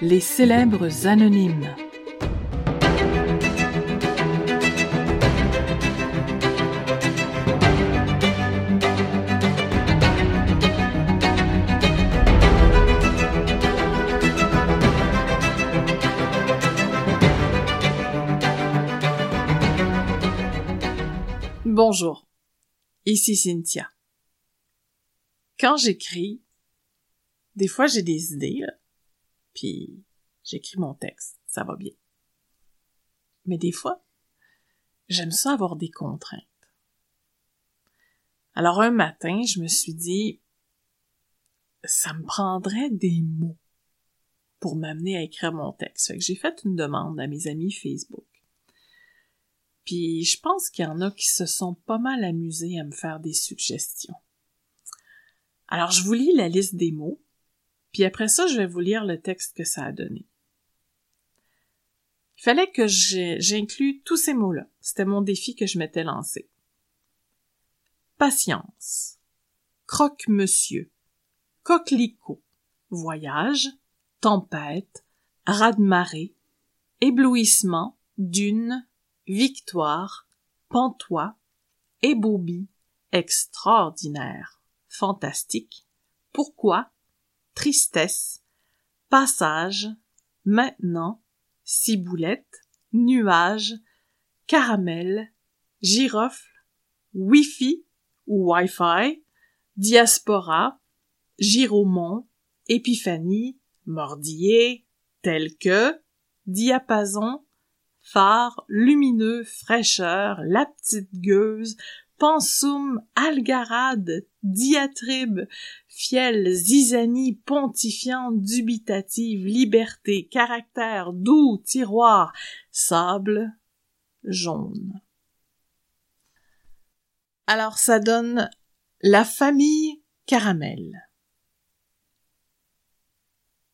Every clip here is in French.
Les célèbres anonymes. Bonjour, ici Cynthia. Quand j'écris, des fois j'ai des idées, puis j'écris mon texte, ça va bien. Mais des fois, j'aime ça avoir des contraintes. Alors un matin, je me suis dit, ça me prendrait des mots pour m'amener à écrire mon texte. J'ai fait une demande à mes amis Facebook. Puis je pense qu'il y en a qui se sont pas mal amusés à me faire des suggestions. Alors je vous lis la liste des mots, puis après ça je vais vous lire le texte que ça a donné. Il fallait que j'inclue tous ces mots-là. C'était mon défi que je m'étais lancé. Patience, croque-monsieur, coquelicot, voyage, tempête, raz-de-marée, éblouissement, dune, victoire, pantois, ébobie, extraordinaire, fantastique, pourquoi, tristesse, passage, maintenant, ciboulette, nuage, caramel, girofle, wifi ou Wi-Fi, diaspora, giromont, épiphanie, mordillé, tel que, diapason, phare, lumineux, fraîcheur, la petite gueuse, pensum, algarade, diatribe, fiel, zizanie, pontifiante, dubitative, liberté, caractère, doux, tiroir, sable, jaune. Alors ça donne la famille caramel.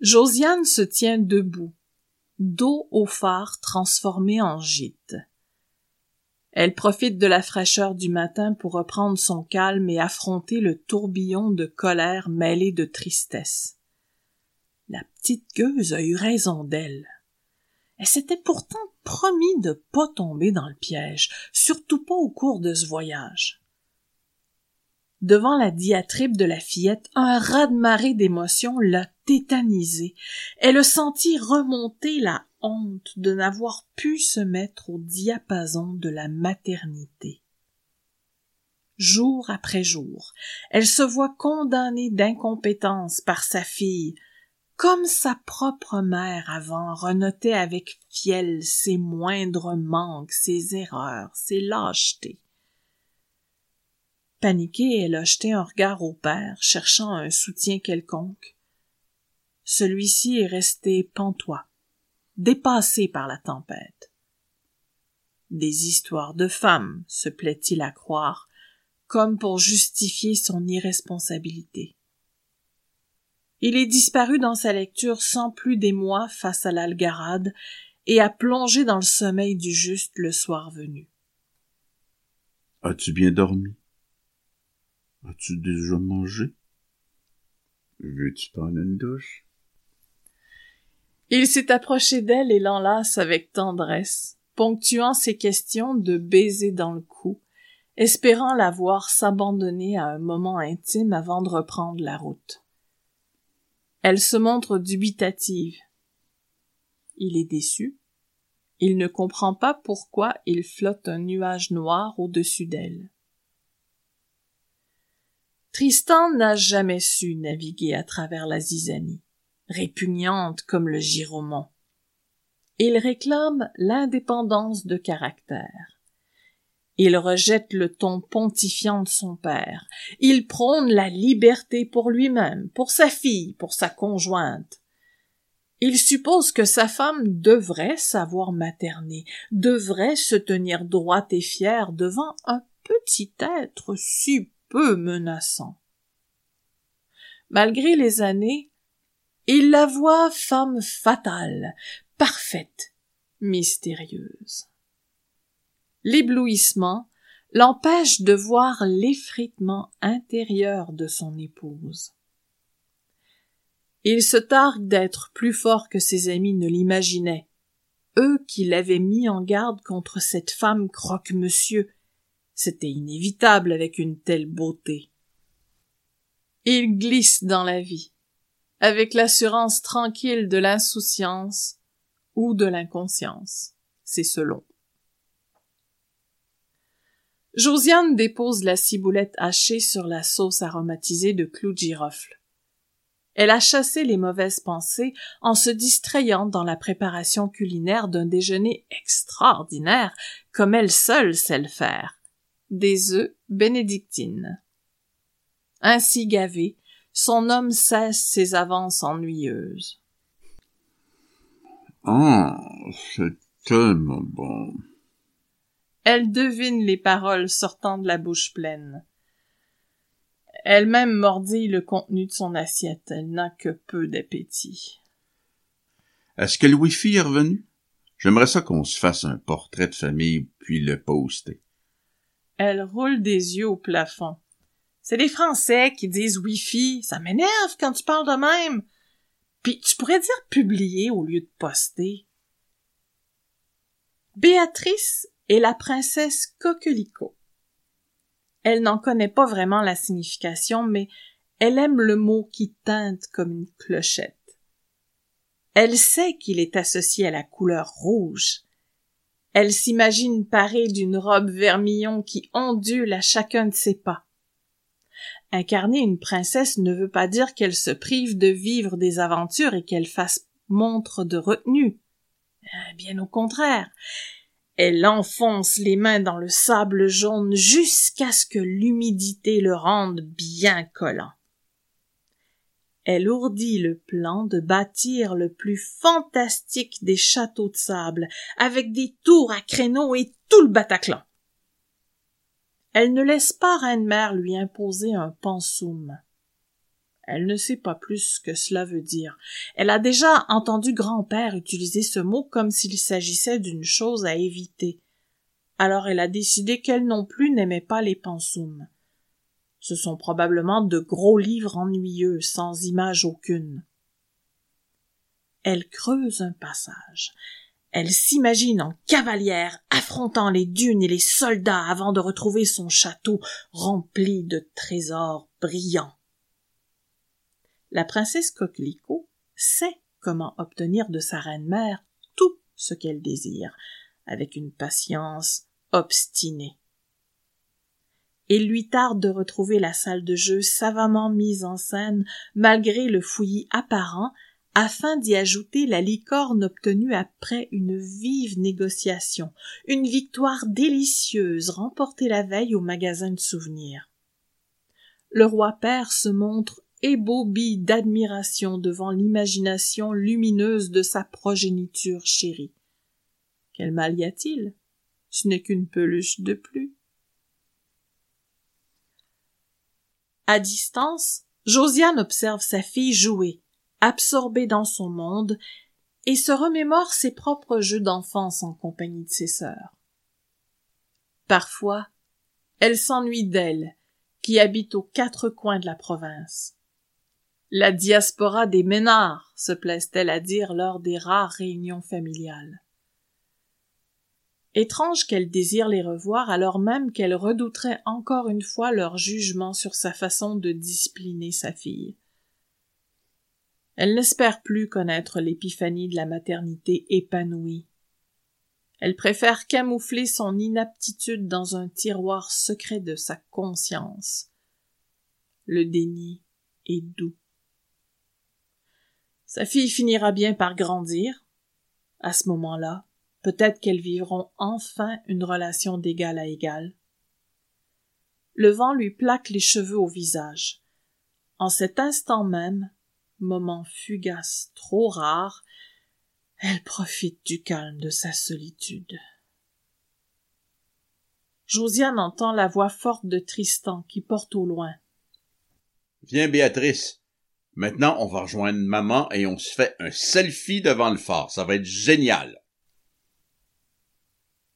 Josiane se tient debout, dos au phare transformé en gîte. Elle profite de la fraîcheur du matin pour reprendre son calme et affronter le tourbillon de colère mêlé de tristesse. La petite gueuse a eu raison d'elle. Elle s'était pourtant promis de pas tomber dans le piège, surtout pas au cours de ce voyage. Devant la diatribe de la fillette, un raz-de-marée d'émotions l'a tétanisée. Elle sentit remonter la honte de n'avoir pu se mettre au diapason de la maternité. Jour après jour, elle se voit condamnée d'incompétence par sa fille, comme sa propre mère avant renotait avec fiel ses moindres manques, ses erreurs, ses lâchetés. Paniquée, elle a jeté un regard au père, cherchant un soutien quelconque. Celui-ci est resté pantois, dépassé par la tempête. Des histoires de femmes, se plaît-il à croire, comme pour justifier son irresponsabilité. Il est disparu dans sa lecture sans plus d'émoi face à l'algarade et a plongé dans le sommeil du juste le soir venu. As-tu bien dormi? As-tu déjà mangé? Veux-tu prendre une douche? Il s'est approché d'elle et l'enlace avec tendresse, ponctuant ses questions de baisers dans le cou, espérant la voir s'abandonner à un moment intime avant de reprendre la route. Elle se montre dubitative. Il est déçu. Il ne comprend pas pourquoi il flotte un nuage noir au-dessus d'elle. Tristan n'a jamais su naviguer à travers la zizanie, répugnante comme le giromont. Il réclame l'indépendance de caractère. Il rejette le ton pontifiant de son père. Il prône la liberté pour lui-même, pour sa fille, pour sa conjointe. Il suppose que sa femme devrait savoir materner, devrait se tenir droite et fière devant un petit être si peu menaçant. Malgré les années, il la voit femme fatale, parfaite, mystérieuse. L'éblouissement, l'empêche de voir l'effritement intérieur de son épouse. Il se targue d'être plus fort que ses amis ne l'imaginaient, eux qui l'avaient mis en garde contre cette femme croque-monsieur. C'était inévitable avec une telle beauté. Il glisse dans la vie, avec l'assurance tranquille de l'insouciance ou de l'inconscience. C'est selon. Josiane dépose la ciboulette hachée sur la sauce aromatisée de clous de girofle. Elle a chassé les mauvaises pensées en se distrayant dans la préparation culinaire d'un déjeuner extraordinaire, comme elle seule sait le faire. Des œufs bénédictines. Ainsi gavé, son homme cesse ses avances ennuyeuses. Ah, c'est tellement bon. Elle devine les paroles sortant de la bouche pleine. Elle-même mordit le contenu de son assiette. Elle n'a que peu d'appétit. Est-ce que le Wi-Fi est revenu? J'aimerais ça qu'on se fasse un portrait de famille puis le poster. Elle roule des yeux au plafond. C'est les Français qui disent Wi-Fi. Ça m'énerve quand tu parles de même. Puis tu pourrais dire publier au lieu de poster. Béatrice est la princesse Coquelicot. Elle n'en connaît pas vraiment la signification, mais elle aime le mot qui teinte comme une clochette. Elle sait qu'il est associé à la couleur rouge. Elle s'imagine parée d'une robe vermillon qui ondule à chacun de ses pas. Incarner une princesse ne veut pas dire qu'elle se prive de vivre des aventures et qu'elle fasse montre de retenue. Euh, bien au contraire. Elle enfonce les mains dans le sable jaune jusqu'à ce que l'humidité le rende bien collant. Elle ourdit le plan de bâtir le plus fantastique des châteaux de sable, avec des tours à créneaux et tout le Bataclan. Elle ne laisse pas Reine-Mère lui imposer un pensum. Elle ne sait pas plus que cela veut dire. Elle a déjà entendu grand-père utiliser ce mot comme s'il s'agissait d'une chose à éviter. Alors elle a décidé qu'elle non plus n'aimait pas les pensums. Ce sont probablement de gros livres ennuyeux, sans image aucune. Elle creuse un passage. Elle s'imagine en cavalière affrontant les dunes et les soldats avant de retrouver son château rempli de trésors brillants. La princesse Coquelicot sait comment obtenir de sa reine-mère tout ce qu'elle désire, avec une patience obstinée. Il lui tarde de retrouver la salle de jeu savamment mise en scène malgré le fouillis apparent afin d'y ajouter la licorne obtenue après une vive négociation, une victoire délicieuse remportée la veille au magasin de souvenirs. Le roi père se montre ébobie d'admiration devant l'imagination lumineuse de sa progéniture chérie. Quel mal y a-t-il? Ce n'est qu'une peluche de plus. À distance, Josiane observe sa fille jouer, absorbée dans son monde, et se remémore ses propres jeux d'enfance en compagnie de ses sœurs. Parfois, elle s'ennuie d'elle, qui habite aux quatre coins de la province. La diaspora des Ménards, se plaise-t-elle à dire lors des rares réunions familiales. Étrange qu'elle désire les revoir alors même qu'elle redouterait encore une fois leur jugement sur sa façon de discipliner sa fille. Elle n'espère plus connaître l'épiphanie de la maternité épanouie. Elle préfère camoufler son inaptitude dans un tiroir secret de sa conscience. Le déni est doux. Sa fille finira bien par grandir. À ce moment-là, peut-être qu'elles vivront enfin une relation d'égal à égal. Le vent lui plaque les cheveux au visage. En cet instant même, moment fugace trop rare, elle profite du calme de sa solitude. Josiane entend la voix forte de Tristan qui porte au loin. Viens, Béatrice. Maintenant, on va rejoindre maman et on se fait un selfie devant le phare. Ça va être génial.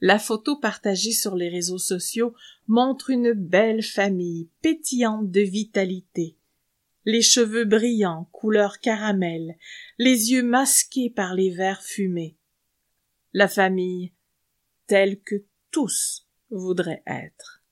La photo partagée sur les réseaux sociaux montre une belle famille pétillante de vitalité. Les cheveux brillants, couleur caramel, les yeux masqués par les verres fumés. La famille telle que tous voudraient être.